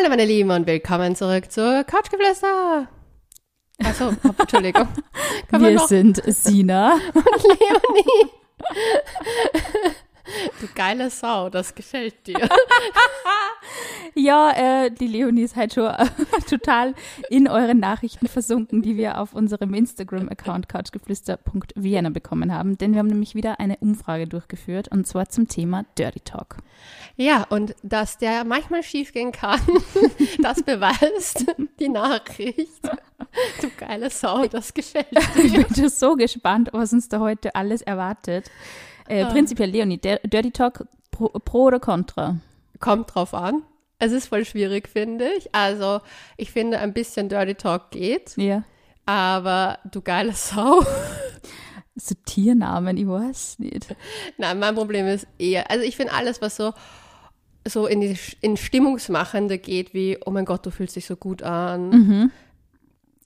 Hallo meine Lieben und willkommen zurück zur Couchgeflüster. Achso, Entschuldigung. Kann Wir sind Sina und Leonie. Du geile Sau, das gefällt dir. ja, äh, die Leonie ist halt schon total in euren Nachrichten versunken, die wir auf unserem Instagram-Account couchgeflüster.vienna bekommen haben. Denn wir haben nämlich wieder eine Umfrage durchgeführt und zwar zum Thema Dirty Talk. Ja, und dass der manchmal schiefgehen kann, das beweist die Nachricht. Du geile Sau, das gefällt dir. Ich bin schon so gespannt, was uns da heute alles erwartet. Äh, prinzipiell, Leonie, Dirty Talk pro, pro oder contra? Kommt drauf an. Es ist voll schwierig, finde ich. Also, ich finde, ein bisschen Dirty Talk geht. Ja. Aber du geile Sau. So Tiernamen, ich weiß nicht. Nein, mein Problem ist eher, also ich finde alles, was so, so in die in Stimmungsmachende geht, wie, oh mein Gott, du fühlst dich so gut an. Mhm.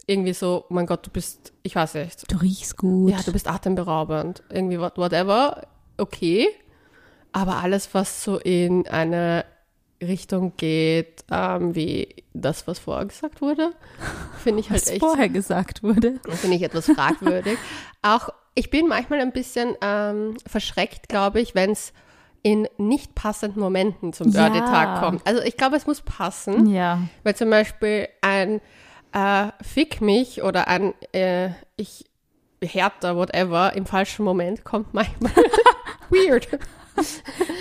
Irgendwie so, oh mein Gott, du bist, ich weiß nicht. Du riechst gut. Ja, du bist atemberaubend. Irgendwie whatever okay, aber alles, was so in eine Richtung geht, ähm, wie das, was vorher gesagt wurde, finde ich halt was echt. vorher gesagt wurde. Finde ich etwas fragwürdig. Auch ich bin manchmal ein bisschen ähm, verschreckt, glaube ich, wenn es in nicht passenden Momenten zum Ja. Dirty Tag kommt. Also ich glaube, es muss passen, Ja. weil zum Beispiel ein äh, Fick mich oder ein äh, ich härter, whatever, im falschen Moment kommt manchmal weird.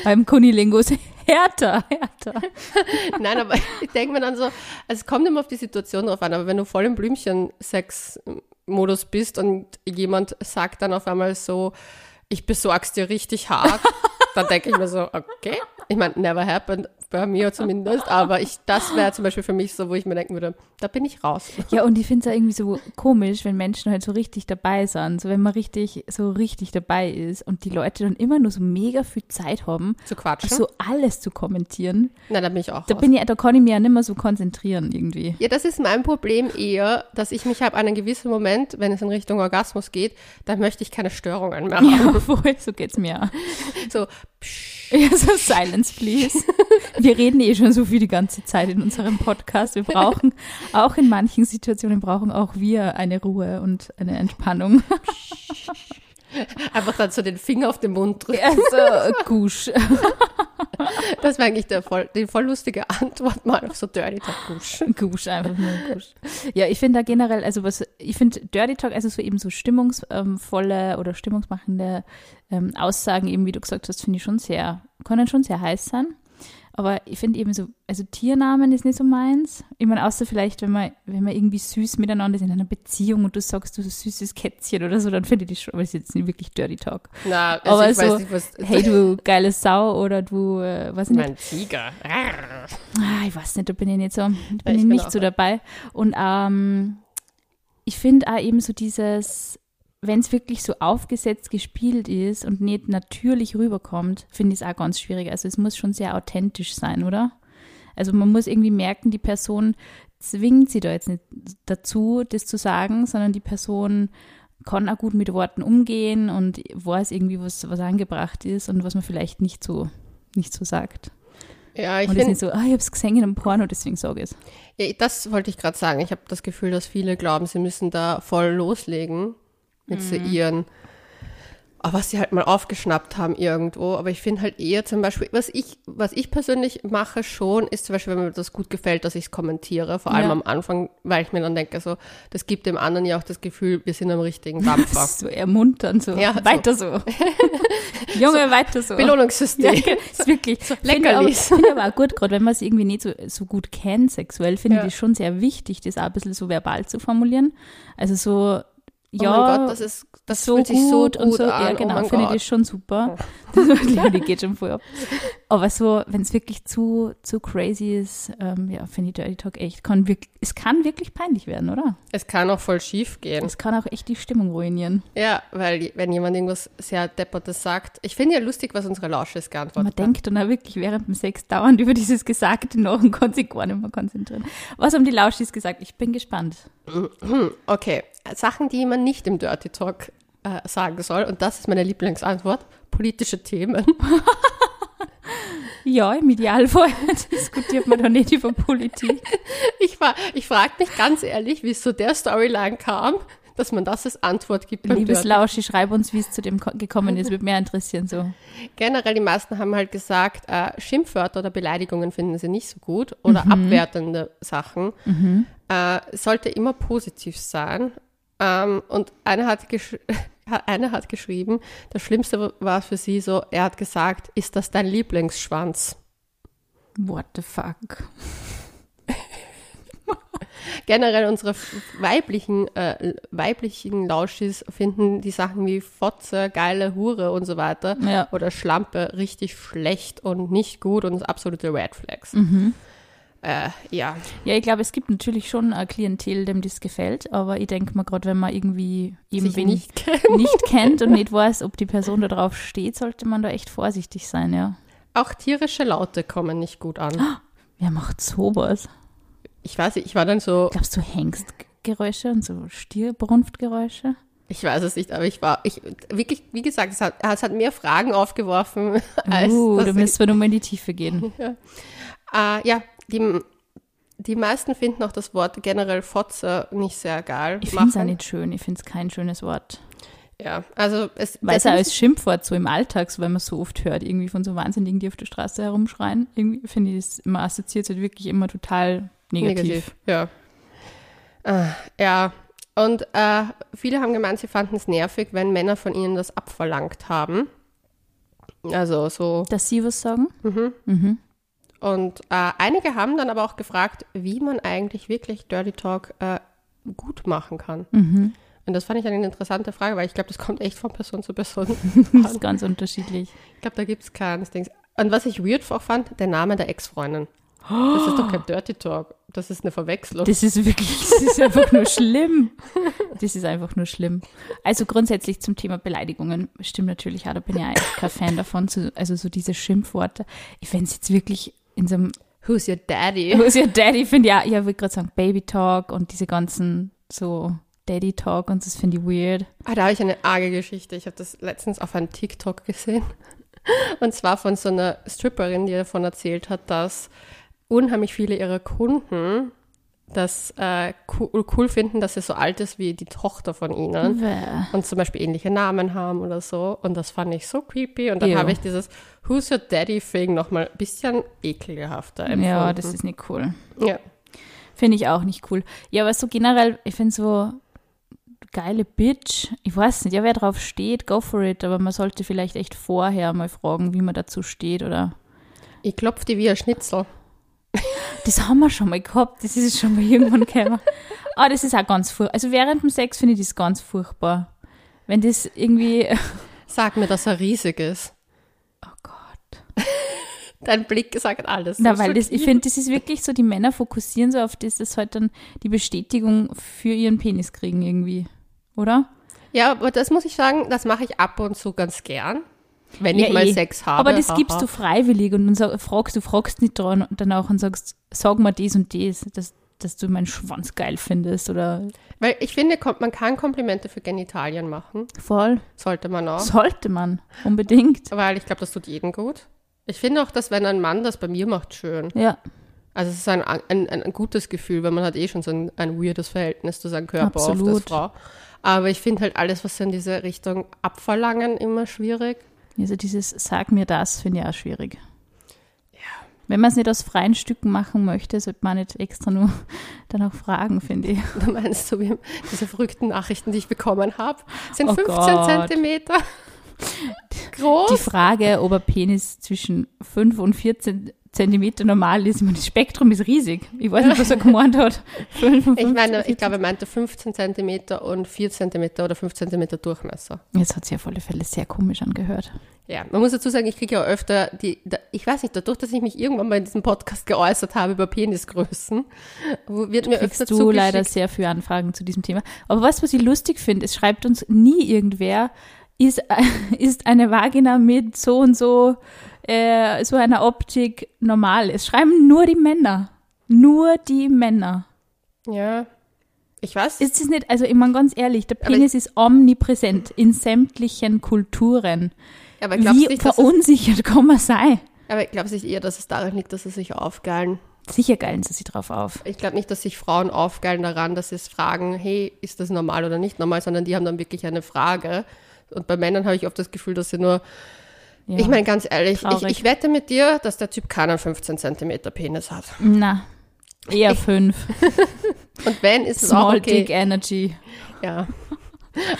Beim Kunilingo ist härter, härter. Nein, aber ich denke mir dann so, also es kommt immer auf die Situation drauf an, aber wenn du voll im Blümchen-Sex-Modus bist und jemand sagt dann auf einmal so, ich besorg's dir richtig hart, dann denke ich mir so, okay. Ich meine, never happened, bei mir zumindest, aber ich, das wäre zum Beispiel für mich so, wo ich mir denken würde, da bin ich raus. Ja, und ich finde es ja irgendwie so komisch, wenn Menschen halt so richtig dabei sind. So, wenn man richtig, so richtig dabei ist und die Leute dann immer nur so mega viel Zeit haben, Zu quatschen. so alles zu kommentieren. Na, da bin ich auch Da raus. bin ich, da kann ich mich ja nicht mehr so konzentrieren irgendwie. Ja, das ist mein Problem eher, dass ich mich habe, einen gewissen Moment, wenn es in Richtung Orgasmus geht, dann möchte ich keine Störungen mehr haben. Ja, voll, so geht's mir. So, Ja, so silence, please. Wir reden eh schon so viel die ganze Zeit in unserem Podcast. Wir brauchen, auch in manchen Situationen brauchen auch wir eine Ruhe und eine Entspannung. einfach dann so den Finger auf den Mund drücken. Also, gusch. Das wäre eigentlich der voll, die voll lustige Antwort mal auf so Dirty Talk Gusch. Gusch, einfach nur Gusch. Ja, ich finde da generell, also was, ich finde Dirty Talk, also so eben so stimmungsvolle oder stimmungsmachende ähm, Aussagen, eben wie du gesagt hast, finde ich schon sehr, können schon sehr heiß sein. Aber ich finde eben so, also Tiernamen ist nicht so meins. Ich meine, außer vielleicht, wenn man, wenn man irgendwie süß miteinander ist in einer Beziehung und du sagst, du so süßes Kätzchen oder so, dann finde ich das schon, aber das ist jetzt nicht wirklich Dirty Talk. Na, also Aber ich so, weiß nicht, was. Hey, du geile Sau oder du, äh, ich nicht, mein Tiger. Ah, ich weiß nicht, da bin ich nicht so, bin ich ich bin nicht so. dabei. Und ähm, ich finde auch eben so dieses, wenn es wirklich so aufgesetzt gespielt ist und nicht natürlich rüberkommt, finde ich es auch ganz schwierig. Also es muss schon sehr authentisch sein, oder? Also man muss irgendwie merken, die Person zwingt sie da jetzt nicht dazu, das zu sagen, sondern die Person kann auch gut mit Worten umgehen und weiß irgendwie, was, was angebracht ist und was man vielleicht nicht so, nicht so sagt. Ja, ich und ist finde, nicht so, ah, ich habe es gesehen in einem Porno, deswegen sage ich es. ja, das wollte ich gerade sagen. Ich habe das Gefühl, dass viele glauben, sie müssen da voll loslegen mit so Mhm. ihren, ah, was sie halt mal aufgeschnappt haben irgendwo. Aber ich finde halt eher zum Beispiel, was ich, was ich persönlich mache schon, ist zum Beispiel, wenn mir das gut gefällt, dass ich es kommentiere, vor allem Ja. am Anfang, weil ich mir dann denke, so, das gibt dem anderen ja auch das Gefühl, wir sind am richtigen Dampfer. So ermuntern, so, Ja, so. weiter so. Junge, weiter so. Ja, Belohnungssystem. genau, ist wirklich. So Finde ich aber-. Finde ich aber auch gut, gerade wenn man es irgendwie nicht so, so gut kennt sexuell, finde Ja. ich das schon sehr wichtig, das auch ein bisschen so verbal zu formulieren. Also so, Oh ja, mein Gott, das ist, das so fühlt sich gut, so gut und so, an. ja oh genau, mein finde ich Gott. das schon super. Die geht schon voll ab. Aber so, wenn es wirklich zu, zu crazy ist, ähm, ja, finde ich Dirty Talk echt, kann wirklich, es kann wirklich peinlich werden, oder? Es kann auch voll schief gehen. Es kann auch echt die Stimmung ruinieren. Ja, weil wenn jemand irgendwas sehr Deppertes sagt, ich finde ja lustig, was unsere Lausches geantwortet Man hat. denkt dann auch wirklich während dem Sex dauernd über dieses Gesagte nach und kann sich gar nicht mehr konzentrieren. Was haben die Lauschis gesagt? Ich bin gespannt. Okay, Sachen, die man nicht im Dirty Talk äh, sagen soll, und das ist meine Lieblingsantwort, politische Themen. Ja, im Idealfall diskutiert man doch nicht über Politik. Ich, war- ich frage mich ganz ehrlich, wie es zu der Storyline kam, dass man das als Antwort gibt. Liebes. Lauschi, schreib uns, wie es zu dem ko- gekommen ist. Würde mehr interessieren so. Generell, die meisten haben halt gesagt, äh, Schimpfwörter oder Beleidigungen finden sie nicht so gut oder abwertende Sachen. Äh, sollte immer positiv sein. Ähm, und eine hat, gesch eine hat geschrieben, das Schlimmste war für sie so, er hat gesagt, ist das dein Lieblingsschwanz? What the fuck? Generell unsere weiblichen, äh, weiblichen Lauschis finden die Sachen wie Fotze, geile Hure und so weiter Ja. oder Schlampe richtig schlecht und nicht gut und absolute Red Flags. Äh, ja, Ja, ich glaube, es gibt natürlich schon ein Klientel, dem das gefällt, aber ich denke mal, gerade wenn man irgendwie eben sich wen nicht kennen. nicht kennt und nicht weiß, ob die Person da drauf steht, sollte man da echt vorsichtig sein, ja. Auch tierische Laute kommen nicht gut an. Wer macht sowas? Ich weiß nicht, ich war dann so, Glaubst du Hengstgeräusche und so Stierbrunftgeräusche? ich weiß es nicht, aber ich war, ich, wirklich, wie gesagt, es hat, es hat mehr Fragen aufgeworfen, als Uh, da müssen wir nochmal in die Tiefe gehen. Äh, ja, die, die meisten finden auch das Wort generell Fotze nicht sehr geil. Ich finde es auch nicht schön, ich finde es kein schönes Wort. Ja, also es Weil es muss- als Schimpfwort so im Alltag, so wenn man es so oft hört, irgendwie von so Wahnsinnigen, die auf der Straße herumschreien, irgendwie finde ich das immer assoziiert halt wirklich immer total negativ. Ja. Äh, ja. Und äh, viele haben gemeint, sie fanden es nervig, wenn Männer von ihnen das abverlangt haben. Also so. Dass sie was sagen? Und äh, einige haben dann aber auch gefragt, wie man eigentlich wirklich Dirty Talk äh, gut machen kann. Und das fand ich eine interessante Frage, weil ich glaube, das kommt echt von Person zu Person. Das ist ganz unterschiedlich. Ich glaube, da gibt es keins Dings. Und was ich weird auch fand, der Name der Ex-Freundin. Das ist doch kein Dirty Talk. Das ist eine Verwechslung. Das ist wirklich, das ist einfach nur schlimm. Das ist einfach nur schlimm. Also grundsätzlich zum Thema Beleidigungen stimmt natürlich auch, da bin ich eigentlich kein Fan davon, zu, also so diese Schimpfworte. Ich fände es jetzt wirklich in so einem, Who's your daddy? ist your Daddy, finde ich, ja, ich würde gerade sagen Baby Talk und diese ganzen so Daddy Talk und das finde ich weird. Ah, da habe ich eine arge Geschichte. Ich habe das letztens auf einem TikTok gesehen. Und zwar von so einer Stripperin, die davon erzählt hat, dass unheimlich viele ihrer Kunden das äh, cool, finden, dass sie so alt ist wie die Tochter von ihnen Bäh. und zum Beispiel ähnliche Namen haben oder so. Und das fand ich so creepy. Und dann habe ich dieses Who's your daddy Thing nochmal ein bisschen ekelhafter empfunden. Ja, das ist nicht cool. Ja. Finde ich auch nicht cool. Ja, aber so generell, ich finde so geile Bitch, ich weiß nicht, ja, wer drauf steht, go for it, aber man sollte vielleicht echt vorher mal fragen, wie man dazu steht oder. Ich klopfe die wie ein Schnitzel. Das haben wir schon mal gehabt, das ist schon mal irgendwann gekommen. Aber das ist auch ganz furchtbar. Also während dem Sex finde ich das ganz furchtbar. Wenn das irgendwie. Sag mir, dass er riesig ist. Oh Gott. Dein Blick sagt alles. Na, weil das, ich finde, das ist wirklich so, die Männer fokussieren so auf das, dass halt dann die Bestätigung für ihren Penis kriegen irgendwie. Oder? Ja, aber das muss ich sagen, das mache ich ab und zu ganz gern, wenn Ja, ich mal eh. Sex habe. Aber das haha. gibst du freiwillig und dann fragst du, fragst nicht dran und dann auch und sagst, sag mal das und das, dass, dass du meinen Schwanz geil findest oder Weil ich finde, man kann Komplimente für Genitalien machen. voll. Sollte man auch. Sollte man, unbedingt. Weil ich glaube, das tut jedem gut. Ich finde auch, dass wenn ein Mann das bei mir macht, schön. Ja, Also es ist ein, ein, ein, gutes Gefühl, weil man hat eh schon so ein, ein weirdes Verhältnis zu seinem Körper oft als Absolut. Frau. Aber ich finde halt alles, was in diese Richtung abverlangen, immer schwierig. Also dieses Sag mir das finde ich auch schwierig. Wenn man es nicht aus freien Stücken machen möchte, sollte man nicht extra nur danach fragen, finde ich. Du meinst so wie diese verrückten Nachrichten, die ich bekommen habe, sind Oh 15 Gott. Zentimeter groß. Die Frage, ob ein Penis zwischen 5 und 14 Zentimeter normal ist, ich meine, das Spektrum ist riesig. Ich weiß nicht, was er gemeint hat. 55, Ich meine, ich glaube, er meinte 15 Zentimeter und 4 Zentimeter oder 5 Zentimeter Durchmesser. Jetzt hat sich auf alle Fälle sehr komisch angehört. Ja, man muss dazu sagen, ich kriege ja öfter die, ich weiß nicht, dadurch, dass ich mich irgendwann mal in diesem Podcast geäußert habe über Penisgrößen, wird mir öfter du leider sehr viele Anfragen zu diesem Thema. Aber was, was ich lustig finde, es schreibt uns nie irgendwer, ist, ist eine Vagina mit so und so, äh, so einer Optik normal. Es schreiben nur die Männer. Nur die Männer. Ja, ich weiß. Ist es nicht, also ich meine ganz ehrlich, der Penis ist omnipräsent in sämtlichen Kulturen. aber glaubst du Wie nicht, verunsichert kann man sein? Aber ich glaube sich eher, dass es daran liegt, dass sie sich aufgeilen. Sicher geilen sie sich drauf auf. Ich glaube nicht, dass sich Frauen aufgeilen daran, dass sie es fragen, hey, ist das normal oder nicht normal, sondern die haben dann wirklich eine Frage. Und bei Männern habe ich oft das Gefühl, dass sie nur, Ja. ich meine ganz ehrlich, ich, ich wette mit dir, dass der Typ keinen 15 Zentimeter Penis hat. Na, eher fünf. Und wenn, ist es auch Small okay. Dick Energy. Ja.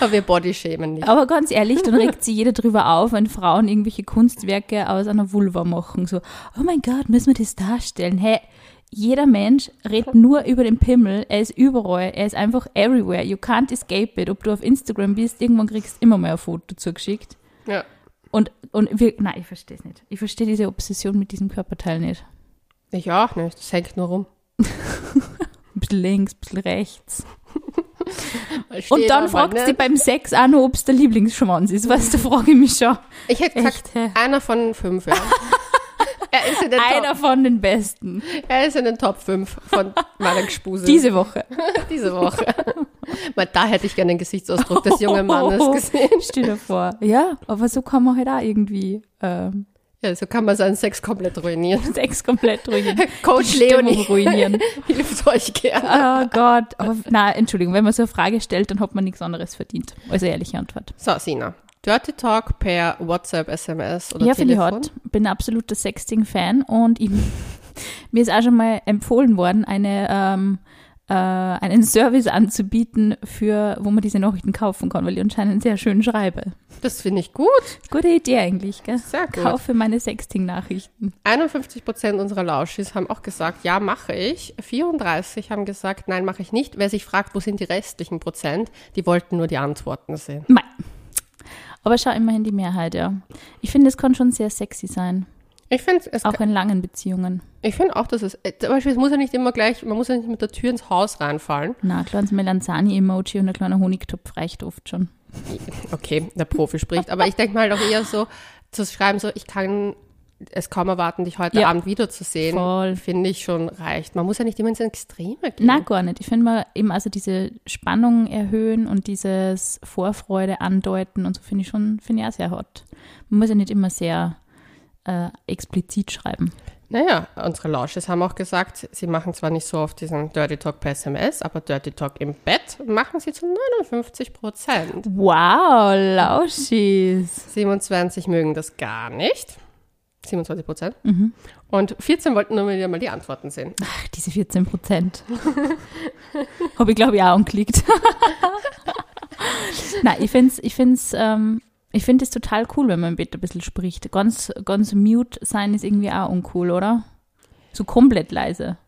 Aber wir bodyshamen nicht. Aber ganz ehrlich, dann regt sich jeder drüber auf, wenn Frauen irgendwelche Kunstwerke aus einer Vulva machen. So, oh mein Gott, müssen wir das darstellen? Hey, jeder Mensch redet nur über den Pimmel. Er ist überall. Er ist einfach everywhere. You can't escape it. Ob du auf Instagram bist, irgendwann kriegst du immer mehr ein Foto zugeschickt. Ja. Und, und wir, nein, ich verstehe es nicht. Ich verstehe diese Obsession mit diesem Körperteil nicht. Ich auch nicht. Das hängt nur rum. Ein bisschen links, ein bisschen rechts. Und dann fragst du nicht. dich beim Sex auch noch, ob es der Lieblingsschwanz ist. Weißt du, frage ich mich schon. Ich hätte gesagt, Echt, hä? einer von fünf, ja. er, ist in den Einer Top, von den Besten. er ist in den Top 5 von meiner Gespuse. Diese Woche. Diese Woche. Weil da hätte ich gerne den Gesichtsausdruck des jungen Mannes gesehen. Stell dir vor. Ja, aber so kann man halt auch irgendwie ähm, Ja, so kann man seinen Sex komplett ruinieren. Sex komplett ruinieren. Coach Leonie ruinieren. hilft euch gerne. Oh Gott. Aber na, Entschuldigung, wenn man so eine Frage stellt, dann hat man nichts anderes verdient. Also ehrliche Antwort. So, Sina. Dirty Talk per WhatsApp, SMS oder ja, finde ich Telefon. hot. Bin ein absoluter Sexting-Fan und ich, mir ist auch schon mal empfohlen worden, eine, ähm, äh, einen Service anzubieten, für, wo man diese Nachrichten kaufen kann, weil ich anscheinend sehr schön schreibe. Das finde ich gut. Gute Idee eigentlich, gell? Sehr gut. Kaufe meine Sexting-Nachrichten. 51 Prozent unserer Lauschis haben auch gesagt, ja, mache ich. 34 haben gesagt, nein, mache ich nicht. Wer sich fragt, wo sind die restlichen Prozent, die wollten nur die Antworten sehen. Mei. Aber schau immerhin die Mehrheit, ja. Ich finde, es kann schon sehr sexy sein. Ich finde es Auch in langen Beziehungen. Ich finde auch, dass es, äh, zum Beispiel, es muss ja nicht immer gleich, man muss ja nicht mit der Tür ins Haus reinfallen. Na, ein kleines Melanzani-Emoji und ein kleiner Honigtopf reicht oft schon. Okay, der Profi spricht. Aber ich denke mal doch eher so, zu schreiben, so, ich kann es kaum erwarten, dich heute Ja. Abend wiederzusehen. Voll. Finde ich schon reicht. Man muss ja nicht immer ins Extreme gehen. Na, gar nicht. Ich finde mal eben also diese Spannung erhöhen und dieses Vorfreude andeuten und so finde ich schon, finde ich auch sehr hot. Man muss ja nicht immer sehr äh, explizit schreiben. Naja, unsere Lausches haben auch gesagt, sie machen zwar nicht so oft diesen Dirty Talk per SMS, aber Dirty Talk im Bett machen sie zu 59 Prozent. Wow, Lauschis. 27 mögen das gar nicht. 27 Prozent. Mhm. Und 14 wollten nur wieder mal die Antworten sehen. Ach, diese 14 Prozent. Habe ich, glaube ich, auch angeklickt. Nein, ich finde es ich find's, ähm, ich find total cool, wenn man im Bett ein bisschen spricht. Ganz, ganz mute sein ist irgendwie auch uncool, oder? So komplett leise.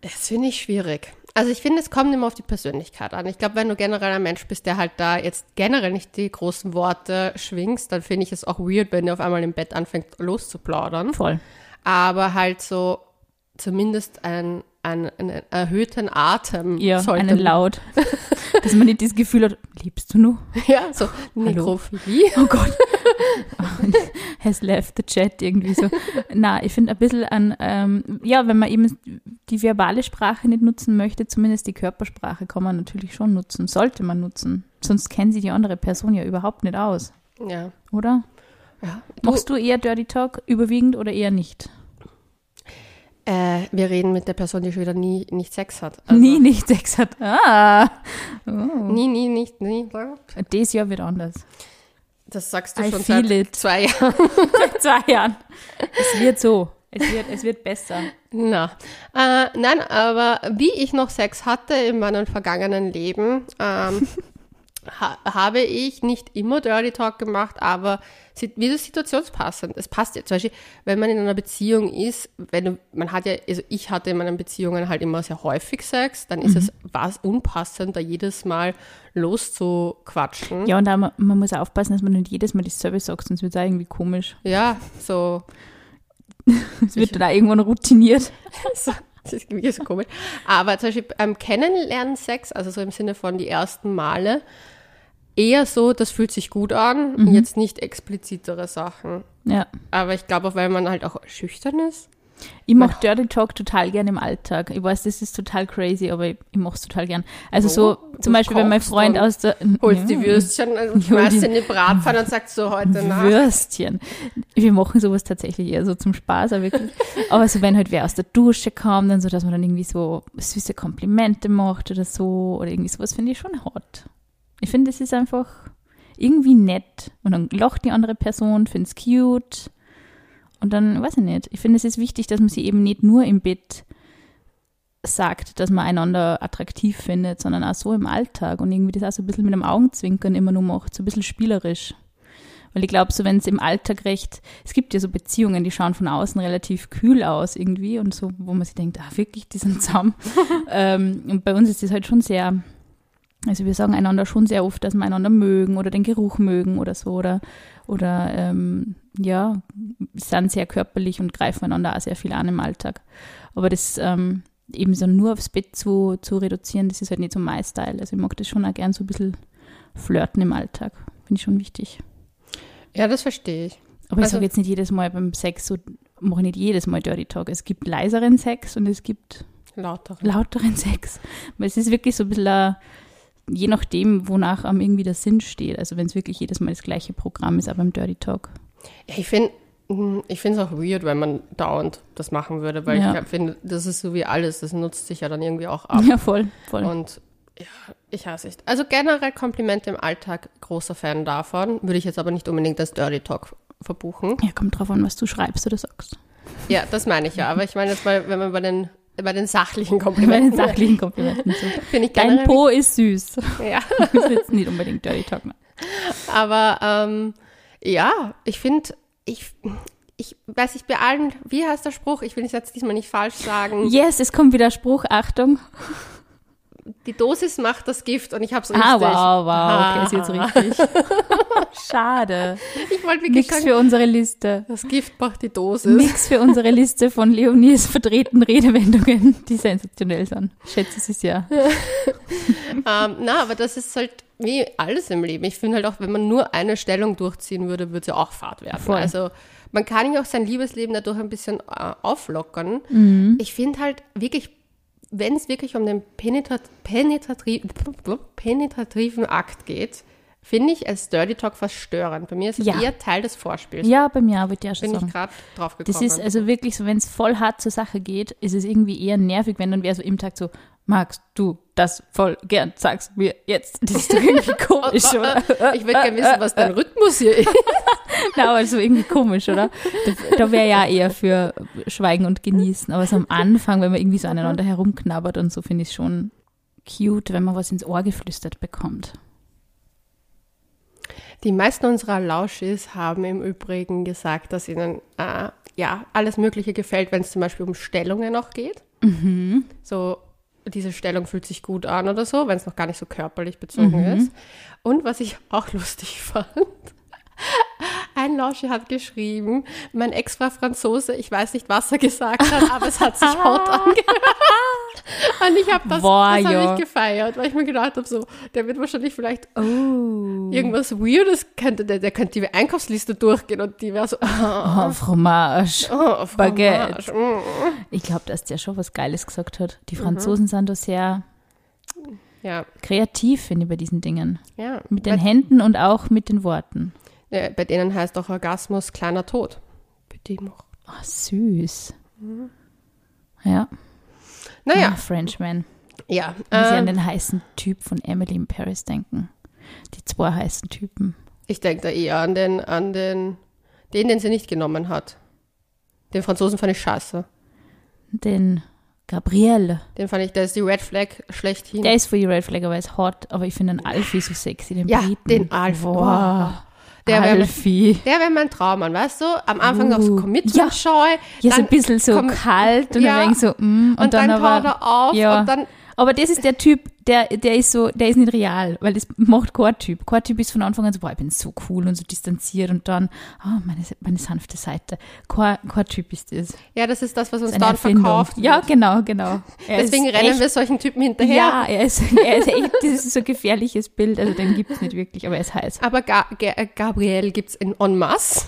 Das finde ich schwierig. Also ich finde, es kommt immer auf die Persönlichkeit an. Ich glaube, wenn du generell ein Mensch bist, der halt da jetzt generell nicht die großen Worte schwingst, dann finde ich es auch weird, wenn der auf einmal im Bett anfängt loszuplaudern. Voll. Aber halt so zumindest ein, ein, einen erhöhten Atem Ja, sollte einen laut. Dass man nicht das Gefühl hat, liebst du noch? Ja, so Nekrophilie. Oh Gott. Has left the chat irgendwie so. Na, ich finde ein bisschen an, ähm, ja, wenn man eben die verbale Sprache nicht nutzen möchte, zumindest die Körpersprache kann man natürlich schon nutzen, sollte man nutzen. Sonst kennen sie die andere Person ja überhaupt nicht aus, Ja. oder? ja. Du, Machst du eher Dirty Talk überwiegend oder eher nicht? Äh, wir reden mit der Person, die schon wieder nie nicht Sex hat. Also, Nie nicht Sex hat. Ah, Nie, nie, nicht, nie. das Jahr wird anders. Das sagst du I schon seit it. zwei Jahren. Seit zwei Jahren. Es wird so. Es wird, es wird besser. Na, äh, nein, aber wie ich noch Sex hatte in meinem vergangenen Leben, ähm, ha habe ich nicht immer Dirty Talk gemacht, aber wie das situationspassend. Es passt ja zum Beispiel, wenn man in einer Beziehung ist, wenn du, man hat ja, also ich hatte in meinen Beziehungen halt immer sehr häufig Sex, dann ist es was unpassend, da jedes Mal loszuquatschen. Ja, und da, man, man muss aufpassen, dass man nicht jedes Mal dasselbe sagt, sonst wird es irgendwie komisch. Ja, so Es wird dann auch irgendwann routiniert. so, das ist wirklich so komisch. Aber zum Beispiel beim Kennenlernen Sex, also so im Sinne von die ersten Male, eher so, das fühlt sich gut an, Mhm. jetzt nicht explizitere Sachen. Ja. Aber ich glaube auch, weil man halt auch schüchtern ist. Ich mache Dirty Talk total gern im Alltag. Ich weiß, das ist total crazy, aber ich, ich mache es total gern. Also so Oh, zum Beispiel, wenn mein Freund aus der... Holst die Ja. Würstchen und Ja, die- schmeißt in die Bratpfanne und sagst so heute Nacht. Würstchen. Wir machen sowas tatsächlich eher so zum Spaß, aber wirklich. Aber so, wenn halt wer aus der Dusche kam, dann so, dass man dann irgendwie so süße Komplimente macht oder so oder irgendwie sowas, finde ich schon hot. Ich finde, das ist einfach irgendwie nett. Und dann lacht die andere Person, findet es cute. Und dann, weiß ich nicht, ich finde, es ist wichtig, dass man sie eben nicht nur im Bett sagt, dass man einander attraktiv findet, sondern auch so im Alltag und irgendwie das auch so ein bisschen mit einem Augenzwinkern immer nur macht, so ein bisschen spielerisch. Weil ich glaube, so wenn es im Alltag recht, es gibt ja so Beziehungen, die schauen von außen relativ kühl aus irgendwie und so, wo man sich denkt, ah wirklich, die sind zusammen. ähm, und bei uns ist das halt schon sehr, also wir sagen einander schon sehr oft, dass wir einander mögen oder den Geruch mögen oder so oder, oder ähm, ja, sind sehr körperlich und greifen einander auch sehr viel an im Alltag. Aber das ähm, eben so nur aufs Bett zu, zu reduzieren, das ist halt nicht so mein Style. Also ich mag das schon auch gern so ein bisschen flirten im Alltag. Finde ich schon wichtig. Ja, das verstehe ich. Aber ich Also- sage jetzt nicht jedes Mal beim Sex so, mache nicht jedes Mal Dirty Talk. Es gibt leiseren Sex und es gibt Lauter. lauteren Sex. Weil es ist wirklich so ein bisschen, ein, je nachdem, wonach am irgendwie der Sinn steht. Also wenn es wirklich jedes Mal das gleiche Programm ist, aber im Dirty Talk. Ich finde ich finde es auch weird, wenn man dauernd das machen würde, weil Ja. ich finde, das ist so wie alles, das nutzt sich ja dann irgendwie auch ab. Ja, voll, voll. Und ja, ich hasse es. Also generell Komplimente im Alltag, großer Fan davon. Würde ich jetzt aber nicht unbedingt als Dirty Talk verbuchen. ja, kommt drauf an, was du schreibst oder sagst. Ja, das meine ich ja. Aber ich meine jetzt mal, wenn man bei den, bei den sachlichen Bei Komplimenten. den sachlichen Komplimenten. So. Finde ich Dein. Po ist süß. Ja. Das ist jetzt nicht unbedingt Dirty Talk. Ne? Aber ähm, ja, ich finde, ich, ich weiß nicht, bei allen, wie heißt der Spruch? Ich will es jetzt diesmal nicht falsch sagen. Yes, es kommt wieder Spruch, Achtung. Die Dosis macht das Gift und ich habe es richtig. Ah, wow, wow, okay, ist jetzt Ah. richtig. Schade. Ich wollte wirklich Nichts für unsere Liste. das Gift macht die Dosis. Nix für unsere Liste von Leonies vertreten Redewendungen, die sensationell sind. Schätze es ist ja. Ähm, na, aber das ist halt wie alles im Leben. Ich finde halt auch, wenn man nur eine Stellung durchziehen würde, würde es ja auch Fahrt werden. Voll. Also man kann ja auch sein Liebesleben dadurch ein bisschen äh, auflockern. Mhm. Ich finde halt wirklich, wenn es wirklich um den penetrat penetratri penetrativen Akt geht, finde ich als Dirty Talk fast störend. Bei mir ist es Ja. eher Teil des Vorspiels. Ja, bei mir würde ich auch schon Bin ich sagen. gerade drauf Das gekommen. ist also wirklich so, wenn es voll hart zur Sache geht, ist es irgendwie eher nervig, wenn dann wer so im Tag so, magst du das voll gern, sag's mir jetzt. Das ist irgendwie komisch, oder? ich würde gerne wissen, was dein Rhythmus hier ist. Na, aber so irgendwie komisch, oder? Da, da wäre ja eher für Schweigen und Genießen. Aber so am Anfang, wenn man irgendwie so aneinander herumknabbert und so, finde ich schon cute, wenn man was ins Ohr geflüstert bekommt. Die meisten unserer Lauschis haben im Übrigen gesagt, dass ihnen äh, ja alles Mögliche gefällt, wenn es zum Beispiel um Stellungen noch geht. So, diese Stellung fühlt sich gut an oder so, wenn es noch gar nicht so körperlich bezogen ist. Und was ich auch lustig fand, ein Lauschi hat geschrieben, mein Ex war Franzose, ich weiß nicht, was er gesagt hat, aber es hat sich hot angehört. Und ich habe das, Boah, das hab ich gefeiert, weil ich mir gedacht habe, so, der wird wahrscheinlich vielleicht Oh. irgendwas Weirdes könnte, der, der könnte die Einkaufsliste durchgehen und die wäre so, Oh, Fromage. oh, Baguette. Fromage, mm. Ich glaube, dass der schon was Geiles gesagt hat. Die Franzosen sind da sehr Ja, kreativ, finde ich, bei diesen Dingen. ja. Mit den Händen und auch mit den Worten. Ja, bei denen heißt auch Orgasmus kleiner Tod. Bitte noch. Oh, süß. Ja. Naja, Ah, Frenchman. ja. Muss ich an Ähm, den heißen Typ von Emily in Paris denken. Die zwei heißen Typen. ich denke da eher an den, an den, den, den sie nicht genommen hat. Den Franzosen fand ich scheiße. Den Gabriel. Den fand ich, der ist die Red Flag schlechthin. Der ist für die Red Flag, aber er ist hot. Aber ich finde den Alfie so sexy, den Ja, Briten. den Alfie. Wow. Der wär- Alfie. Der wäre mein Traummann, weißt du? Am Anfang noch so Uh, Commitment scheu. Ja, so dann ein bisschen so komm- kalt und ja, dann so, mm, und, Und, dann, aber, taucht er auf ja. und dann Aber das ist der Typ, der, der ist so, der ist nicht real, weil das macht kein Typ. Kein Typ ist von Anfang an so, boah, ich bin so cool und so distanziert und dann, oh, meine, meine sanfte Seite. Kein, kein Typ ist das. Ja, das ist das, was uns Das dann Erfindung. verkauft Ja, genau, genau. Er Deswegen rennen echt, wir solchen Typen hinterher. Ja, er ist, er ist echt, das ist so ein gefährliches Bild, also den gibt es nicht wirklich, aber er ist heiß. Aber Ga Ga Gabriel gibt es in en masse.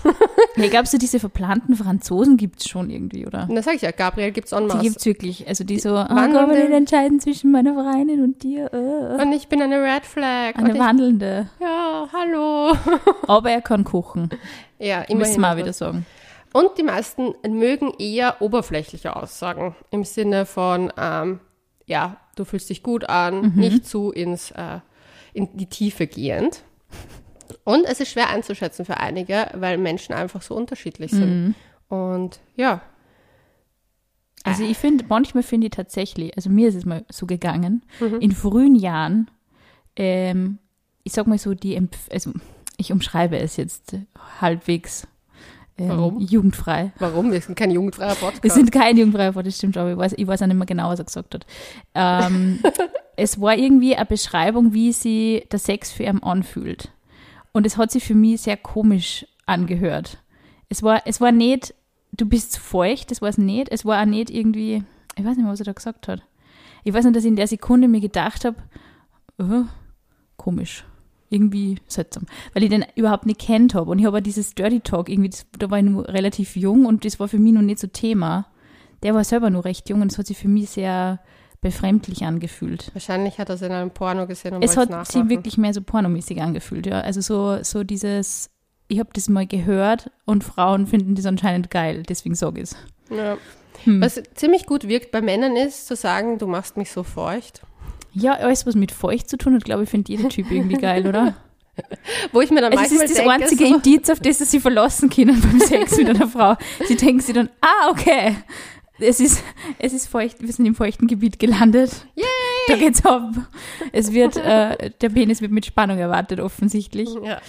Ja, ich glaube, so diese verplanten Franzosen gibt es schon irgendwie, oder? Dann sage ich ja, Gabriel gibt es en Die masse. gibt es wirklich. Also die so, ah, kann man nicht entscheiden zwischen meiner Freundin und dir? Äh. Und ich bin eine Red Flag. Eine ich, wandelnde. ja, hallo. Aber er kann kochen. ja, Muss immerhin. man auch etwas. wieder sagen. Und die meisten mögen eher oberflächliche Aussagen im Sinne von, ähm, ja, du fühlst dich gut an, nicht zu ins, äh, in die Tiefe gehend. Und es ist schwer einzuschätzen für einige, weil Menschen einfach so unterschiedlich sind. Und ja, Also ich finde, manchmal finde ich tatsächlich, also mir ist es mal so gegangen, in frühen Jahren, ähm, ich sag mal so, die, also ich umschreibe es jetzt halbwegs ähm, Warum? jugendfrei. warum? Wir sind kein jugendfreier Podcast. Wir sind kein jugendfreier Podcast, das stimmt, aber ich weiß, ich weiß auch nicht mehr genau, was er gesagt hat. Ähm, es war irgendwie eine Beschreibung, wie sie der Sex für ihn anfühlt. Und es hat sich für mich sehr komisch angehört. Es war, es war nicht, du bist feucht, das war es nicht. Es war auch nicht irgendwie, ich weiß nicht mehr, was er da gesagt hat. Ich weiß nicht, dass ich in der Sekunde mir gedacht habe, oh, komisch. Irgendwie seltsam. Weil ich den überhaupt nicht kennt habe. Und ich habe dieses Dirty Talk, irgendwie, das, da war ich nur relativ jung und das war für mich noch nicht so Thema. Der war selber nur recht jung und es hat sich für mich sehr befremdlich angefühlt. Wahrscheinlich hat er es in einem Porno gesehen und Es hat sich wirklich mehr so pornomäßig angefühlt, ja. Also so, so dieses, ich habe das mal gehört und Frauen finden das anscheinend geil, deswegen sage ich es. Ja. Hm. Was ziemlich gut wirkt bei Männern ist, zu sagen, du machst mich so feucht. Ja, alles, was mit feucht zu tun hat, glaube ich, findet jeder Typ irgendwie geil, oder? Wo ich mir dann Also es manchmal ist das denke, einzige so, Indiz, auf das sie verlassen können beim Sex mit einer Frau. Sie denken sich dann, ah, okay, es ist, es ist feucht, wir sind im feuchten Gebiet gelandet. Yay! Da geht's ab. Es wird, äh, der Penis wird mit Spannung erwartet, offensichtlich. ja.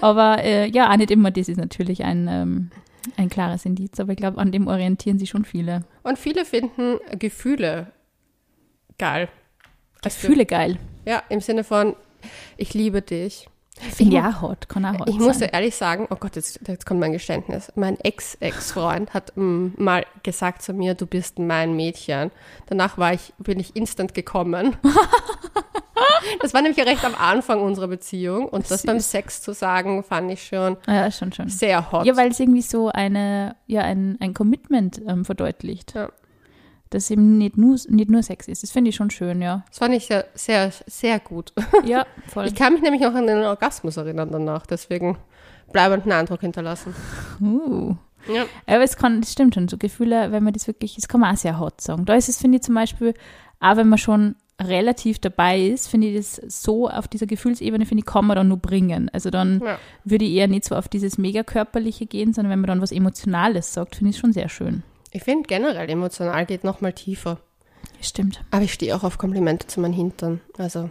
Aber äh, ja, auch nicht immer, das ist natürlich ein, ähm, ein klares Indiz, aber ich glaube, an dem orientieren sich schon viele. Und viele finden Gefühle geil. Also, Gefühle geil. Ja, im Sinne von, ich liebe dich. Finde ich auch hot, kann auch hot Ich muss sein. ehrlich sagen, oh Gott, jetzt, jetzt kommt mein Geständnis. Mein Ex-Ex-Freund hat mm, mal gesagt zu mir, du bist mein Mädchen. Danach war ich, bin ich instant gekommen. das war nämlich recht am Anfang unserer Beziehung. Und das Süß. beim Sex zu sagen, fand ich schon Ah, Ja, schon, schon. sehr hot. Ja, weil es irgendwie so eine, ja, ein, ein Commitment ähm, verdeutlicht. Ja. Dass eben nicht nur, nicht nur Sex ist. Das finde ich schon schön, ja. das fand ich sehr, sehr, sehr gut. Ja, voll. Ich kann mich nämlich noch an den Orgasmus erinnern danach. Deswegen bleibenden Eindruck hinterlassen. Uh. Ja. Aber es kann, das stimmt schon, so Gefühle, wenn man das wirklich, das kann man auch sehr hot sagen. Da ist es, finde ich zum Beispiel, auch wenn man schon relativ dabei ist, finde ich das so auf dieser Gefühlsebene, finde ich, kann man dann nur bringen. Also dann Ja. würde ich eher nicht so auf dieses mega körperliche gehen, sondern wenn man dann was Emotionales sagt, finde ich es schon sehr schön. Ich finde generell emotional geht noch mal tiefer. Stimmt. Aber ich stehe auch auf Komplimente zu meinen Hintern. Also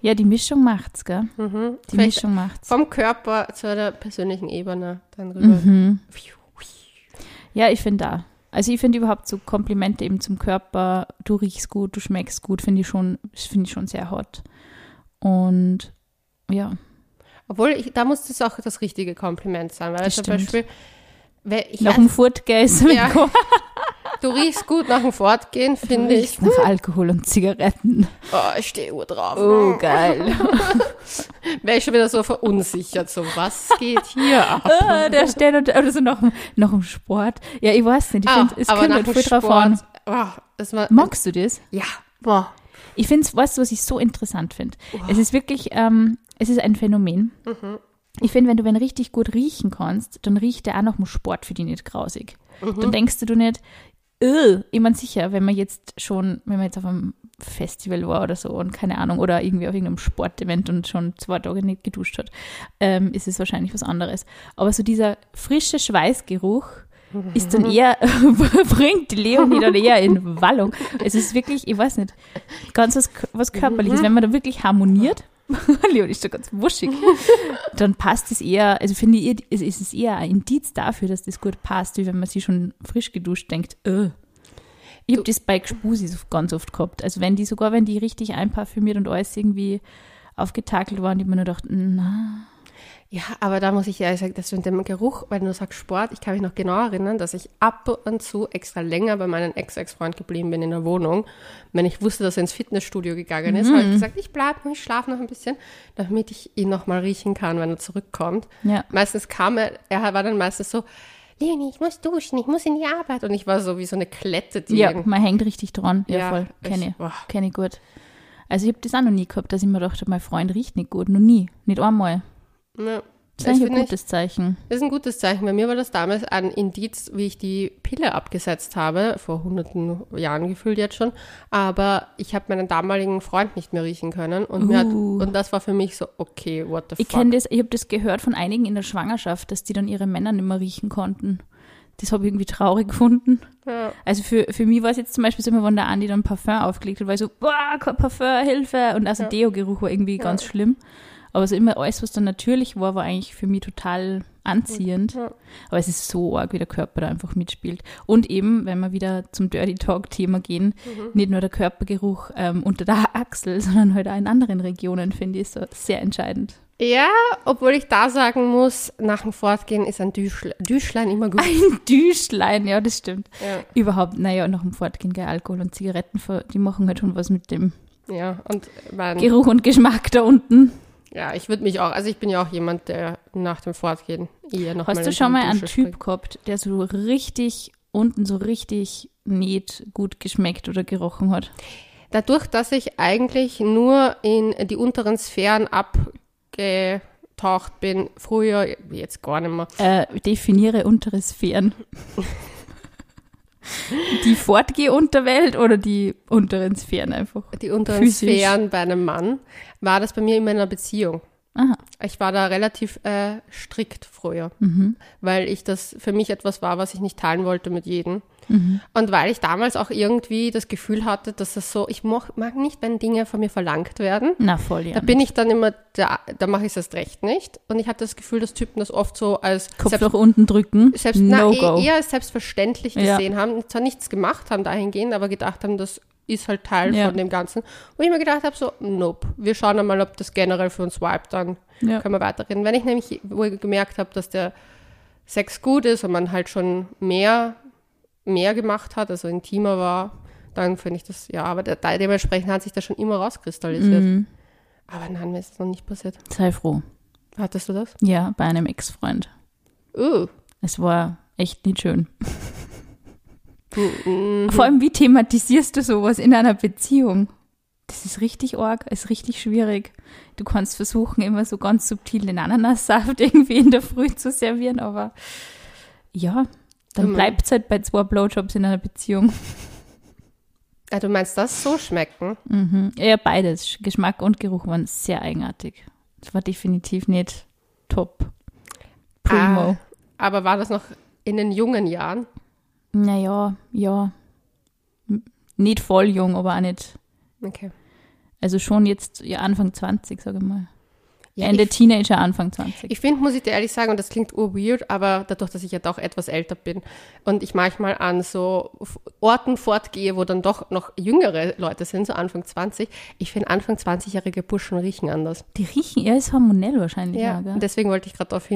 Ja, die Mischung macht's, gell? mhm. Die Vielleicht Mischung macht's. vom Körper zu der persönlichen Ebene dann rüber. Mhm. Ja, ich finde da. Also ich finde überhaupt so Komplimente eben zum Körper, du riechst gut, du schmeckst gut, finde ich schon, finde ich schon sehr hot. Und ja, Obwohl, ich, da muss das auch das richtige Kompliment sein. Weil Das zum stimmt. Beispiel, ich nach dem Fortgehen Ja. du riechst gut nach dem Fortgehen, finde ich. nach Alkohol und Zigaretten. Oh, ich stehe Uhr drauf. Oh, geil. Wäre ich schon wieder so verunsichert. So, was geht hier ab? Ah, der steht und, oder so nach, dem- nach dem Sport. Ja, ich weiß nicht. Ich Ah, finde, es kommt nach halt voll drauf an. Oh, war, Magst du das? ja, boah. Ich finde es, weißt du, was ich so interessant finde? Es ist wirklich, ähm, es ist ein Phänomen. Mhm. Ich finde, wenn du wenn richtig gut riechen kannst, dann riecht der auch nach dem Sport für dich nicht grausig. Mhm. Dann denkst du nicht, ich meine sicher, wenn man jetzt schon, wenn man jetzt auf einem Festival war oder so und keine Ahnung, oder irgendwie auf irgendeinem Sportevent und schon zwei Tage nicht geduscht hat, ähm, ist es wahrscheinlich was anderes. Aber so dieser frische Schweißgeruch ist dann eher, bringt Leonie dann eher in Wallung. Es ist wirklich, ich weiß nicht, ganz was, was Körperliches. Wenn man da wirklich harmoniert, Leonie ist schon ganz wuschig, dann passt es eher, also finde ich, es ist eher ein Indiz dafür, dass das gut passt, wie wenn man sich schon frisch geduscht denkt, äh, Ich habe das bei Gspusi so ganz oft gehabt. Also wenn die, sogar wenn die richtig einparfümiert und alles irgendwie aufgetakelt waren, die mir nur gedacht, na. Ja, aber da muss ich ehrlich sagen, das mit dem Geruch, weil du sagst Sport, ich kann mich noch genau erinnern, dass ich ab und zu extra länger bei meinem Ex-Ex-Freund geblieben bin in der Wohnung. Wenn ich wusste, dass er ins Fitnessstudio gegangen ist, habe ich gesagt, ich bleibe noch, ich schlafe noch ein bisschen, damit ich ihn noch mal riechen kann, wenn er zurückkommt. Ja. Meistens kam er, er war dann meistens so, Leonie, ich muss duschen, ich muss in die Arbeit. Und ich war so wie so eine Klette, die Ja, man hängt richtig dran. Ja, Ja, voll. Kenne ich. Kenne ich gut. Also ich habe das auch noch nie gehabt, dass ich mir dachte, mein Freund riecht nicht gut. Noch nie. Nicht einmal. Ja. Das ist eigentlich ein finde ich- gutes Zeichen. Das ist ein gutes Zeichen. Bei mir war das damals ein Indiz, wie ich die Pille abgesetzt habe, vor hunderten Jahren gefühlt jetzt schon. Aber ich habe meinen damaligen Freund nicht mehr riechen können. Und, mir hat, Uh. und das war für mich so, okay, what the Ich fuck. das, ich habe das gehört von einigen in der Schwangerschaft, dass die dann ihre Männer nicht mehr riechen konnten. Das habe ich irgendwie traurig gefunden. Ja. Also für, für mich war es jetzt zum Beispiel so immer, wenn der Andi dann Parfum aufgelegt hat, war ich so, boah, Parfum, Hilfe. Und also Ja. Deo-Geruch war irgendwie ganz schlimm. Aber so immer alles, was dann natürlich war, war eigentlich für mich total anziehend. Ja. Aber es ist so arg, wie der Körper da einfach mitspielt. Und eben, wenn wir wieder zum Dirty Talk-Thema gehen, Mhm. nicht nur der Körpergeruch ähm, unter der Achsel, sondern halt auch in anderen Regionen, finde ich, so sehr entscheidend. ja, obwohl ich da sagen muss, nach dem Fortgehen ist ein Düschle Düschlein immer gut. Ein Düschlein, ja, das stimmt. Ja, Überhaupt, naja, nach dem Fortgehen, gell, Alkohol und Zigaretten, die machen halt schon was mit dem ja. und mein, Geruch und Geschmack da unten. Ja, ich würde mich auch, also ich bin ja auch jemand, der nach dem Fortgehen eher noch Hast mal du schon mal einen Typ gehabt, der so richtig unten so richtig nicht gut geschmeckt oder gerochen hat? Dadurch, dass ich eigentlich nur in die unteren Sphären abgetaucht bin, früher, jetzt gar nicht mehr, Äh, definiere untere Sphären. die Fortgeh-Unterwelt oder die unteren Sphären einfach? die unteren Physisch. Sphären bei einem Mann, war das bei mir immer in einer Beziehung. Aha. Ich war da relativ äh, strikt früher, Mhm. weil ich das für mich etwas war, was ich nicht teilen wollte mit jedem. Mhm. Und weil ich damals auch irgendwie das Gefühl hatte, dass das so, ich mag, mag nicht, wenn Dinge von mir verlangt werden. Na voll, ja. Da bin ich dann immer, da, da mache ich es erst recht nicht. Und ich hatte das Gefühl, dass Typen das oft so als Kopf selbst- nach unten drücken. selbst, na, no eh- go. eher als selbstverständlich Ja. gesehen haben, zwar nichts gemacht haben dahingehend, aber gedacht haben, das ist halt Teil Ja. von dem Ganzen. Wo ich mir gedacht habe, so, nope, wir schauen einmal, ob das generell für uns vibet, dann Ja. können wir weiterreden. Wenn ich nämlich wo ich gemerkt habe, dass der Sex gut ist und man halt schon mehr, mehr gemacht hat, also intimer war, dann finde ich das, ja, aber da, dementsprechend hat sich das schon immer rauskristallisiert. Mhm. Aber nein, mir ist das noch nicht passiert. Sei froh. Hattest du das? Ja, bei einem Ex-Freund. Uh. Es war echt nicht schön. Mhm. Vor allem, wie thematisierst du sowas in einer Beziehung? Das ist richtig arg, ist richtig schwierig. Du kannst versuchen, immer so ganz subtil den Ananassaft irgendwie in der Früh zu servieren, aber ja, dann bleibt es halt bei zwei Blowjobs in einer Beziehung. Ah, du meinst das so schmecken? Mhm. Ja, beides. Geschmack und Geruch waren sehr eigenartig. Das war definitiv nicht top. Primo. Ah, aber war das noch in den jungen Jahren? Naja, ja. Nicht voll jung, aber auch nicht. Okay. Also schon jetzt ja, Anfang 20, sage ich mal. Ja, Ende ich- Teenager, Anfang 20. Ich finde, muss ich dir ehrlich sagen, und das klingt urweird, aber dadurch, dass ich ja doch etwas älter bin und ich manchmal an so Orten fortgehe, wo dann doch noch jüngere Leute sind, so Anfang 20, ich finde, Anfang 20-jährige Burschen riechen anders. Die riechen, er ist hormonell wahrscheinlich. Ja, und deswegen wollte ich gerade darauf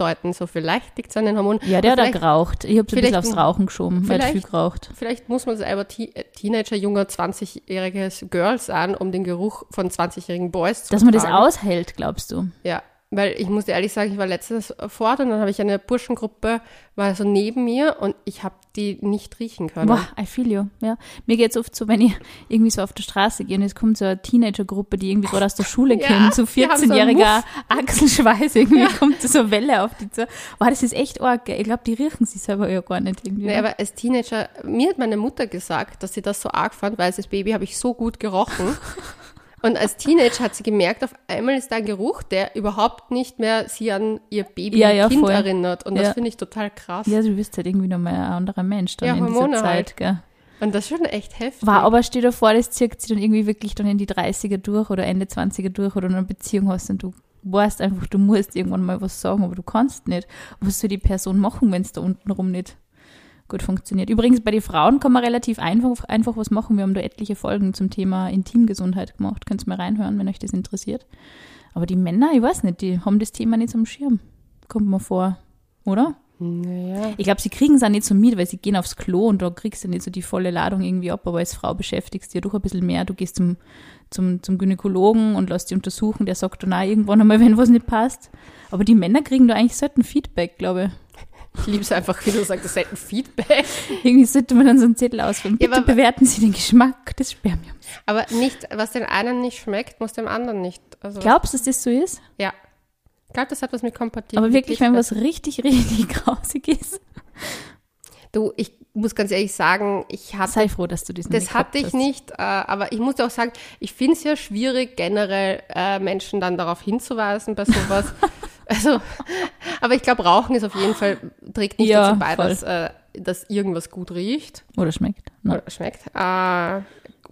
hindeuten, so vielleicht liegt es an den Hormonen. ja, der hat geraucht. Ich habe so ein bisschen aufs Rauchen geschoben. Hat viel geraucht. Vielleicht muss man selber äh, Teenager, junger, 20-jähriges Girls an, um den Geruch von 20-jährigen Boys zu Dass man das aushält, glaubst du? Ja, weil ich muss dir ehrlich sagen, ich war letztens fort und dann habe ich eine Burschengruppe, war so neben mir und ich habe die nicht riechen können. Boah, I feel you. Ja. Mir geht es oft so, wenn ich irgendwie so auf der Straße gehe und es kommt so eine Teenagergruppe, die irgendwie gerade aus der Schule Ja, kommt, so die haben so einen 14-jähriger Achselschweiß, irgendwie kommt so eine Welle auf die zu. Boah, das ist echt arg. Ich glaube, die riechen sich selber ja gar nicht irgendwie. Nee, ne? aber als Teenager, mir hat meine Mutter gesagt, dass sie das so arg fand, weil als Baby habe ich so gut gerochen. Und als Teenager hat sie gemerkt, auf einmal ist da ein Geruch, der überhaupt nicht mehr sie an ihr Baby Ja, ja, Kind voll. erinnert. Und das Ja. finde ich total krass. ja, du bist halt irgendwie nochmal ein anderer Mensch dann Ja, in Hormone dieser Zeit. halt. Gell. Und das ist schon echt heftig. War aber, stell dir vor, das zirkt sich dann irgendwie wirklich dann in die 30er durch oder Ende 20er durch oder eine Beziehung hast und du weißt einfach, du musst irgendwann mal was sagen, aber du kannst nicht. Was soll die Person machen, wenn es da unten rum nicht gut funktioniert. Übrigens, bei den Frauen kann man relativ einfach, einfach was machen. Wir haben da etliche Folgen zum Thema Intimgesundheit gemacht. Könnt ihr mal reinhören, wenn euch das interessiert. Aber die Männer, ich weiß nicht, die haben das Thema nicht am Schirm. Kommt mir vor, oder? Naja. Ich glaube, sie kriegen es auch nicht so mit, weil sie gehen aufs Klo und da kriegst du nicht so die volle Ladung irgendwie ab, aber als Frau beschäftigst du dich ja doch ein bisschen mehr. Du gehst zum, zum, zum Gynäkologen und lässt dich untersuchen, der sagt dann auch irgendwann einmal, wenn was nicht passt. Aber die Männer kriegen da eigentlich selten Feedback, glaube ich. Ich liebe es einfach, wie du sagst, das ist ein Feedback. Irgendwie sollte man dann so einen Zettel ausfüllen. Ja, Bitte aber- bewerten Sie den Geschmack des Spermiums. Aber nicht, was dem einen nicht schmeckt, muss dem anderen nicht. Also, Glaubst du, dass das so ist? ja. Ich glaube, das hat was mit Kompatibilität. Aber wirklich, wenn was richtig, richtig grausig ist, Du, ich muss ganz ehrlich sagen, ich hatte sei froh, dass du das Das hatte ich nicht, äh, aber ich muss auch sagen, ich finde es ja schwierig, generell äh, Menschen dann darauf hinzuweisen bei sowas. also, aber ich glaube, Rauchen ist auf jeden Fall, trägt nicht Ja, dazu bei, voll. dass, äh, dass irgendwas gut riecht Oder schmeckt. Ne? oder schmeckt. Äh,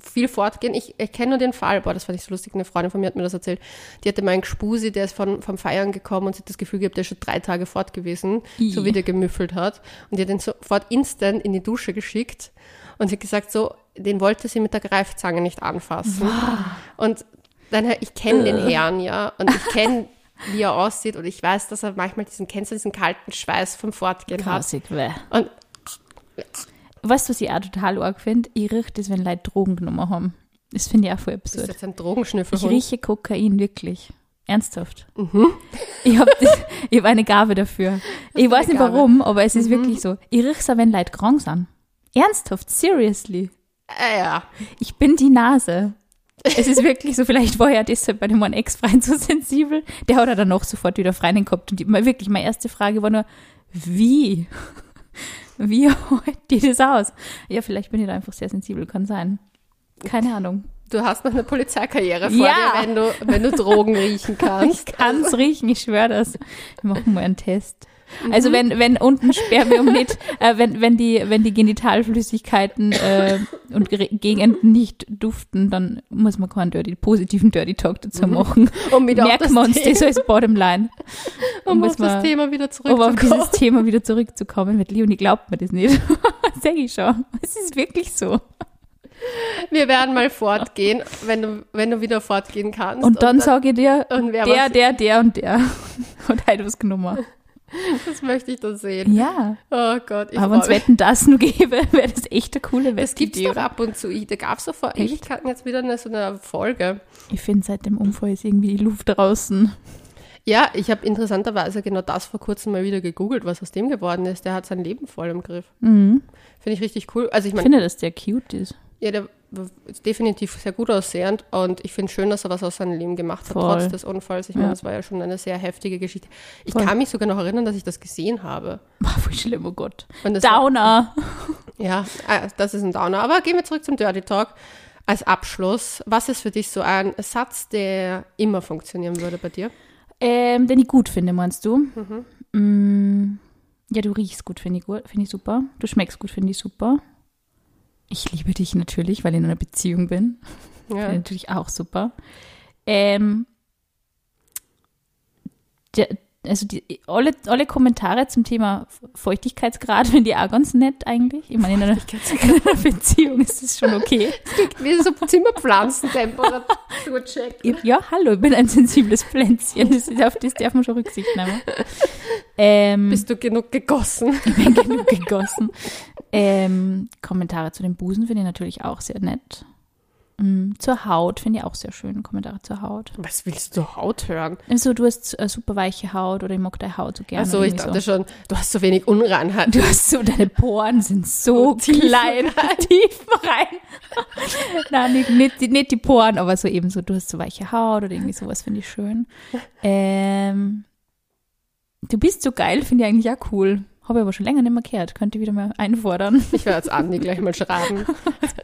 viel fortgehen. Ich, ich kenne nur den Fall, boah, das fand ich so lustig, eine Freundin von mir hat mir das erzählt. Die hatte mal einen Gspusi, der ist von, vom Feiern gekommen und sie hat das Gefühl gehabt, der ist schon drei Tage fort gewesen, I. so wie der gemüffelt hat. Und die hat den sofort instant in die Dusche geschickt und sie hat gesagt, so, den wollte sie mit der Greifzange nicht anfassen. Und dann, ich kenne den Herrn, ja, und ich kenne, wie er aussieht und ich weiß, dass er manchmal diesen, kennst du diesen kalten Schweiß vom Fortgehen hat. Grausig, weh. Und Weißt du, was ich auch total arg finde? Ich rieche das, wenn Leute Drogen genommen haben. Das finde ich auch voll das ist absurd. jetzt ein Ich Drogenschnüffelhund. rieche Kokain, wirklich. Ernsthaft. Mhm. Ich habe hab eine Gabe dafür. Ich weiß nicht Gabe? warum, aber es ist wirklich so. Ich rieche es auch, wenn Leute krank sind. Ernsthaft, seriously. Äh, ja. Ich bin die Nase. Es ist wirklich so, vielleicht war ja deshalb bei dem einen Ex-Freund so sensibel. Der hat er dann auch sofort wieder Freundin gehabt. Und die, wirklich, meine erste Frage war nur, wie? Wie holt die das aus? Ja, vielleicht bin ich da einfach sehr sensibel, kann sein. Keine Ahnung. Du hast noch eine Polizeikarriere vor Ja. dir, wenn du, wenn du Drogen riechen Ich kannst. kann es riechen, ich schwöre das. Wir machen mal einen Test. Also wenn, wenn unten Spermium nicht, äh, wenn, wenn die, wenn die Genitalflüssigkeiten äh, und Ge- Gegenden nicht duften, dann muss man keinen Dirty, positiven Dirty Talk dazu machen. Um wieder auf Merken das wir uns Thema- das als Bottomline. Um muss auf das man- Thema wieder Um auf zurückzukommen. dieses Thema wieder zurückzukommen. Mit Leonie glaubt mir das nicht. Sag ich schon. Es ist wirklich so. Wir werden mal fortgehen, wenn du, wenn du wieder fortgehen kannst. Und dann sage ich dir, und der, der, der und der hat halt was genommen. das möchte ich dann sehen. Ja. Oh Gott, ich Aber wenn es. Wetten das nur gäbe, wäre das echt eine coole Das gibt's Wettidee. doch ab und zu. Ich- Da gab es doch vor Ewigkeiten jetzt wieder eine, so eine Folge. Ich finde, seit dem Unfall ist irgendwie die Luft draußen. Ja, ich habe interessanterweise genau das vor kurzem mal wieder gegoogelt, was aus dem geworden ist. Der hat sein Leben voll im Griff. Mhm. Finde ich richtig cool. Also ich Ich meine, finde, dass der cute ist. ja, der ist definitiv sehr gut aussehend und ich finde schön, dass er was aus seinem Leben gemacht hat, Voll. trotz des Unfalls. Ich meine, Ja. das war ja schon eine sehr heftige Geschichte. Ich Voll. kann mich sogar noch erinnern, dass ich das gesehen habe. Voll schlimm, oh Gott. Das war- Downer. Ja, äh, das ist ein Downer. Aber gehen wir zurück zum Dirty Talk. Als Abschluss, was ist für dich so ein Satz, der immer funktionieren würde bei dir? Ähm, den ich gut finde, meinst du? Mm, ja, du riechst gut, finde ich gut, finde ich super. Du schmeckst gut, finde ich super. Ich liebe dich natürlich, weil ich in einer Beziehung bin. Ja. Natürlich auch super. Ähm, der, also die, alle, alle Kommentare zum Thema Feuchtigkeitsgrad finde ich auch ganz nett eigentlich. Ich meine, in einer, in einer Beziehung ist es schon okay. Wie so Zimmerpflanzentemperaturcheck. Ja, hallo, ich bin ein sensibles Pflänzchen. Das, ist- auf das darf man schon Rücksicht nehmen. Ähm, Bist du genug gegossen? ich bin genug gegossen. Ähm, Kommentare zu den Busen finde ich natürlich auch sehr nett. Mm, zur Haut finde ich auch sehr schön. Kommentare zur Haut. Was willst du Haut hören? Also, du hast äh, super weiche Haut oder ich mag deine Haut so gerne. Also ich dachte schon, du hast so wenig Unreinheit. Du hast so, deine Poren sind so Tief klein, tief rein. Nein, nicht, nicht, die- nicht die Poren, aber so eben so, du hast so weiche Haut oder irgendwie sowas finde ich schön. Ähm, du bist so geil, finde ich eigentlich auch cool. Habe ich aber schon länger nicht mehr gehört. Könnte wieder mal einfordern. Ich werde jetzt Andi gleich mal schreiben.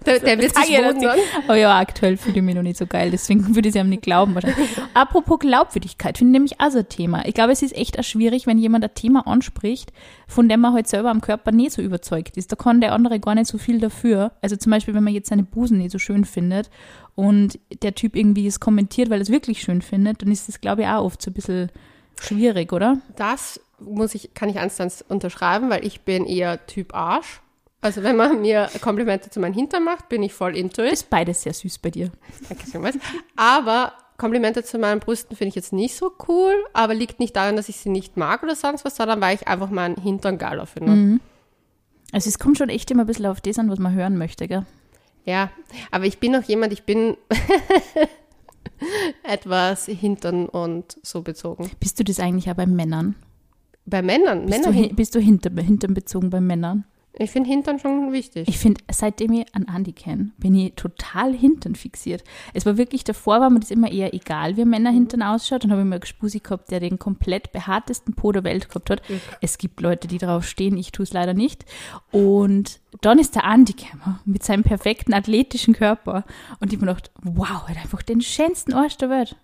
Der, der wird sich wundern. Aber ja, aktuell fühle ich mich noch nicht so geil, deswegen würde ich es ihm nicht glauben wahrscheinlich. Apropos Glaubwürdigkeit, finde ich nämlich auch so ein Thema. Ich glaube, es ist echt auch schwierig, wenn jemand ein Thema anspricht, von dem man halt selber am Körper nicht so überzeugt ist. Da kann der andere gar nicht so viel dafür. Also zum Beispiel, wenn man jetzt seine Busen nicht so schön findet und der Typ irgendwie es kommentiert, weil er es wirklich schön findet, dann ist das, glaube ich, auch oft so ein bisschen schwierig, oder? Das muss ich, kann ich eins unterschreiben, weil ich bin eher Typ Arsch. Also wenn man mir Komplimente zu meinem Hintern macht, bin ich voll into it. Ist beides sehr süß bei dir. Danke vielmals. Aber Komplimente zu meinen Brüsten finde ich jetzt nicht so cool, aber liegt nicht daran, dass ich sie nicht mag oder sonst was, sondern weil ich einfach meinen Hintern geiler finde. Mhm. Also es kommt schon echt immer ein bisschen auf das an, was man hören möchte, gell? Ja, aber ich bin noch jemand, ich bin etwas Hintern und so bezogen. Bist du das eigentlich auch bei Männern? Bei Männern, Bist Männer, du, hin- bist du hinter, Hintern bezogen bei Männern? ich finde Hintern schon wichtig. Ich finde, seitdem ich an Andi kenne, bin ich total Hintern fixiert. Es war wirklich, davor war mir das immer eher egal, wie Männer Hintern ausschaut. Dann habe ich mal einen Spusi gehabt, der den komplett behaartesten Po der Welt gehabt hat. Es gibt Leute, die drauf stehen, ich tue es leider nicht. Und dann ist der Andi gekommen mit seinem perfekten athletischen Körper. Und ich habe mir gedacht, wow, er hat einfach den schönsten Arsch der Welt.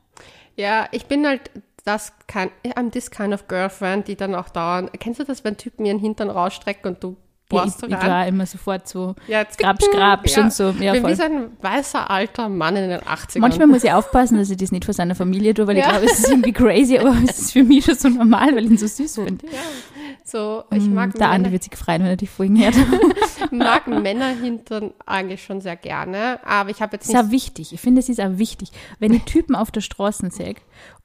Ja, ich bin halt das kind, I'm this kind of girlfriend, die dann auch dauernd, kennst du das, wenn Typen ihren Hintern rausstrecken und du Ja, bohrst ich, so ich war immer sofort so, Ja, grabsch, grabsch ja. und so. Ja, bin voll. wie so ein weißer alter Mann in den 80ern. Manchmal muss ich aufpassen, dass ich das nicht vor seiner Familie tue, weil ich Ja. glaube, es ist irgendwie crazy, aber es ist für mich schon so normal, weil ich ihn so süß finde. so, ich mag, Mm, Der Andi wird sich freuen, wenn er die Folgen hört. mag Männer hintern eigentlich schon sehr gerne, aber ich habe jetzt Das ist nicht auch wichtig. Ich finde, es ist auch wichtig. Wenn ich Typen auf der Straße sehe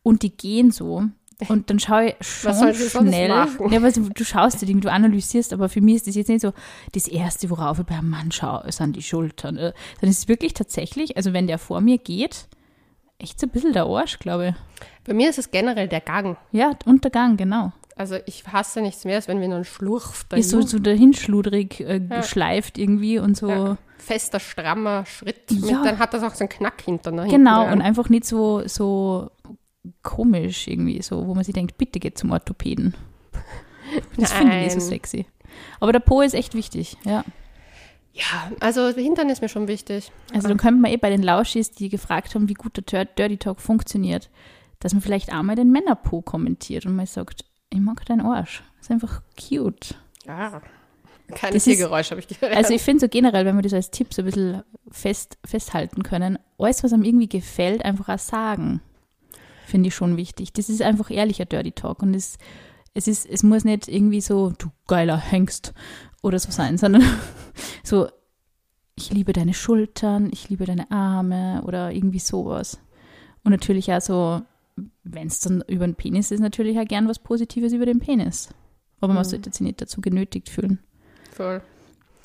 und die gehen so und dann schaue ich schon Was sie sonst schnell. machen? Ja, du, schaust dir Dinge, du analysierst, aber für mich ist das jetzt nicht so das Erste, worauf ich bei einem Mann schaue, sind die Schultern. äh, Dann ist es wirklich tatsächlich, also wenn der vor mir geht, echt so ein bisschen der Arsch, glaube ich. Bei mir ist es generell der Gang. Ja, Untergang, genau. Also ich hasse nichts mehr, als wenn wir einen Schlurf da Ist so, so dahinschludrig äh, geschleift irgendwie und so. Ja. fester, strammer Schritt. Ja. Mit, dann hat das auch so einen Knack hinter. Ne, Genau, und einfach nicht so, so komisch irgendwie, so, wo man sich denkt, bitte geht zum Orthopäden. Das finde ich nicht so Nein. sexy. Aber der Po ist echt wichtig, ja. Ja, also Hintern ist mir schon wichtig. Also dann könnte man eh bei den Lauschis, die gefragt haben, wie gut der Dir- Dirty Talk funktioniert, dass man vielleicht auch mal den Männerpo kommentiert und mal sagt, ich mag deinen Arsch. ist einfach cute. Ja. Keine Das Tiergeräusche habe ich gehört. Also ich finde so generell, wenn wir das als Tipp so ein bisschen fest, festhalten können, alles, was einem irgendwie gefällt, einfach auch sagen. Finde ich schon wichtig. Das ist einfach ehrlicher Dirty Talk und es, es, ist, es muss nicht irgendwie so, du geiler Hengst oder so sein, sondern so, ich liebe deine Schultern, ich liebe deine Arme oder irgendwie sowas. Und natürlich auch so, wenn es dann über den Penis ist, natürlich auch gern was Positives über den Penis. Aber man Mhm. sollte sich nicht dazu genötigt fühlen. Voll.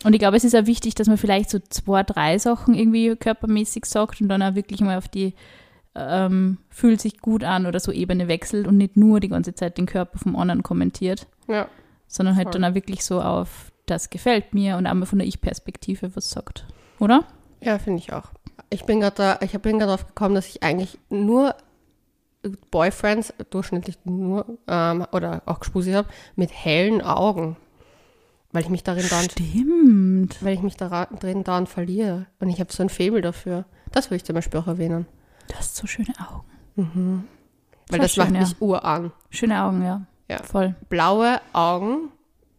Und ich glaube, es ist auch wichtig, dass man vielleicht so zwei, drei Sachen irgendwie körpermäßig sagt und dann auch wirklich mal auf die ähm, fühlt sich gut an oder so Ebene wechselt und nicht nur die ganze Zeit den Körper vom anderen kommentiert, Ja. sondern halt Voll. dann auch wirklich so auf das gefällt mir und einmal von der Ich-Perspektive was sagt. Oder? Ja, finde ich auch. Ich bin gerade da, ich bin gerade drauf gekommen, dass ich eigentlich nur Boyfriends, durchschnittlich nur, ähm, oder auch Gespusi habe, mit hellen Augen. Weil ich mich darin dann, Stimmt. weil ich mich darin dann verliere. Und ich habe so ein Faible dafür. Das will ich zum Beispiel auch erwähnen. Du hast so schöne Augen. Weil Voll das macht schön, ja. mich uran. Schöne Augen, ja. Ja. Voll. Blaue Augen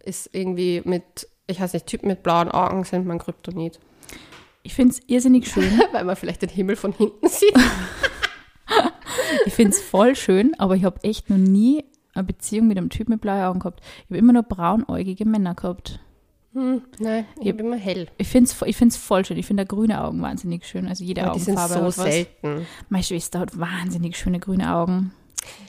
ist irgendwie mit, ich weiß nicht, Typen mit blauen Augen sind mein Kryptonit. Ich finde es irrsinnig schön. Weil man vielleicht den Himmel von hinten sieht. Ich finde es voll schön, aber ich habe echt noch nie eine Beziehung mit einem Typ mit blauen Augen gehabt. Ich habe immer nur braunäugige Männer gehabt. Hm, nein, ich Ja. habe immer hell. Ich finde es ich find's voll schön. Ich finde grüne Augen wahnsinnig schön. Also jede Aber die sind Augenfarbe so selten. Meine Schwester hat wahnsinnig schöne grüne Augen.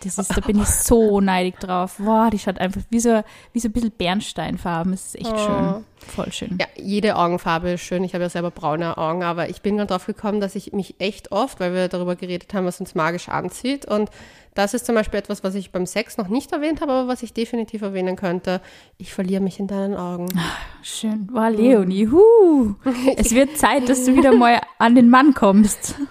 Das ist, da bin ich so neidig drauf. Wow, die schaut einfach wie so, wie so ein bisschen Bernsteinfarben. Das ist echt Oh. schön. Voll schön. Ja, jede Augenfarbe ist schön. Ich habe ja selber braune Augen, aber ich bin gerade drauf gekommen, dass ich mich echt oft, weil wir darüber geredet haben, was uns magisch anzieht. Und das ist zum Beispiel etwas, was ich beim Sex noch nicht erwähnt habe, aber was ich definitiv erwähnen könnte. Ich verliere mich in deinen Augen. Schön. Wow, Leonie. Huh. Es wird Zeit, dass du wieder mal an den Mann kommst.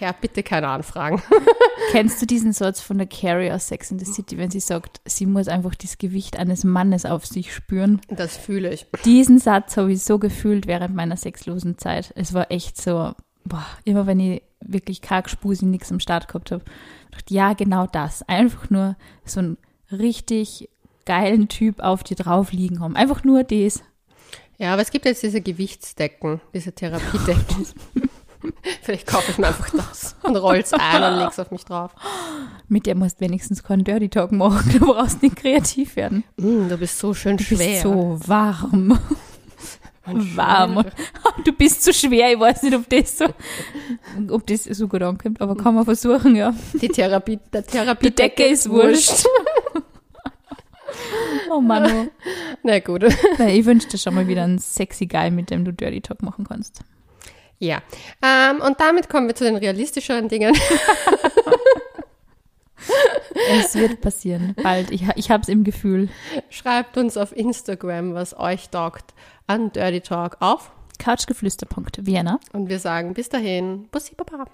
Ja, bitte keine Anfragen. Kennst du diesen Satz von der Carrie aus Sex in the City, wenn sie sagt, sie muss einfach das Gewicht eines Mannes auf sich spüren? Das fühle ich. Diesen Satz habe ich so gefühlt während meiner sexlosen Zeit. Es war echt so, boah, immer wenn ich wirklich karg Spusi nichts am Start gehabt habe, dachte ja, genau das. Einfach nur so einen richtig geilen Typ auf dir drauf liegen haben. Einfach nur das. Ja, aber es gibt jetzt diese Gewichtsdecken, diese Therapiedecken. Vielleicht kaufe ich mir einfach das und roll's ein und leg's auf mich drauf. Mit der musst du wenigstens keinen Dirty Talk machen. Du brauchst nicht kreativ werden. Mm, du bist so schön Du schwer. bist so warm. Und warm. schwer. Du bist zu schwer. Ich weiß nicht, ob das so, ob das so gut ankommt, aber kann man versuchen, ja. Die Therapie, der Therapie Die Decke ist wurscht. Oh Mann. Oh. Na gut. Nein, ich wünsche dir schon mal wieder einen sexy Guy, mit dem du Dirty Talk machen kannst. Ja. Ähm, und damit kommen wir zu den realistischeren Dingen. Es wird passieren. Bald. Ich, ich habe es im Gefühl. Schreibt uns auf Instagram, was euch taugt, an Dirty Talk auf. Couchgeflüster.vienna. Und wir sagen bis dahin, Bussi Baba.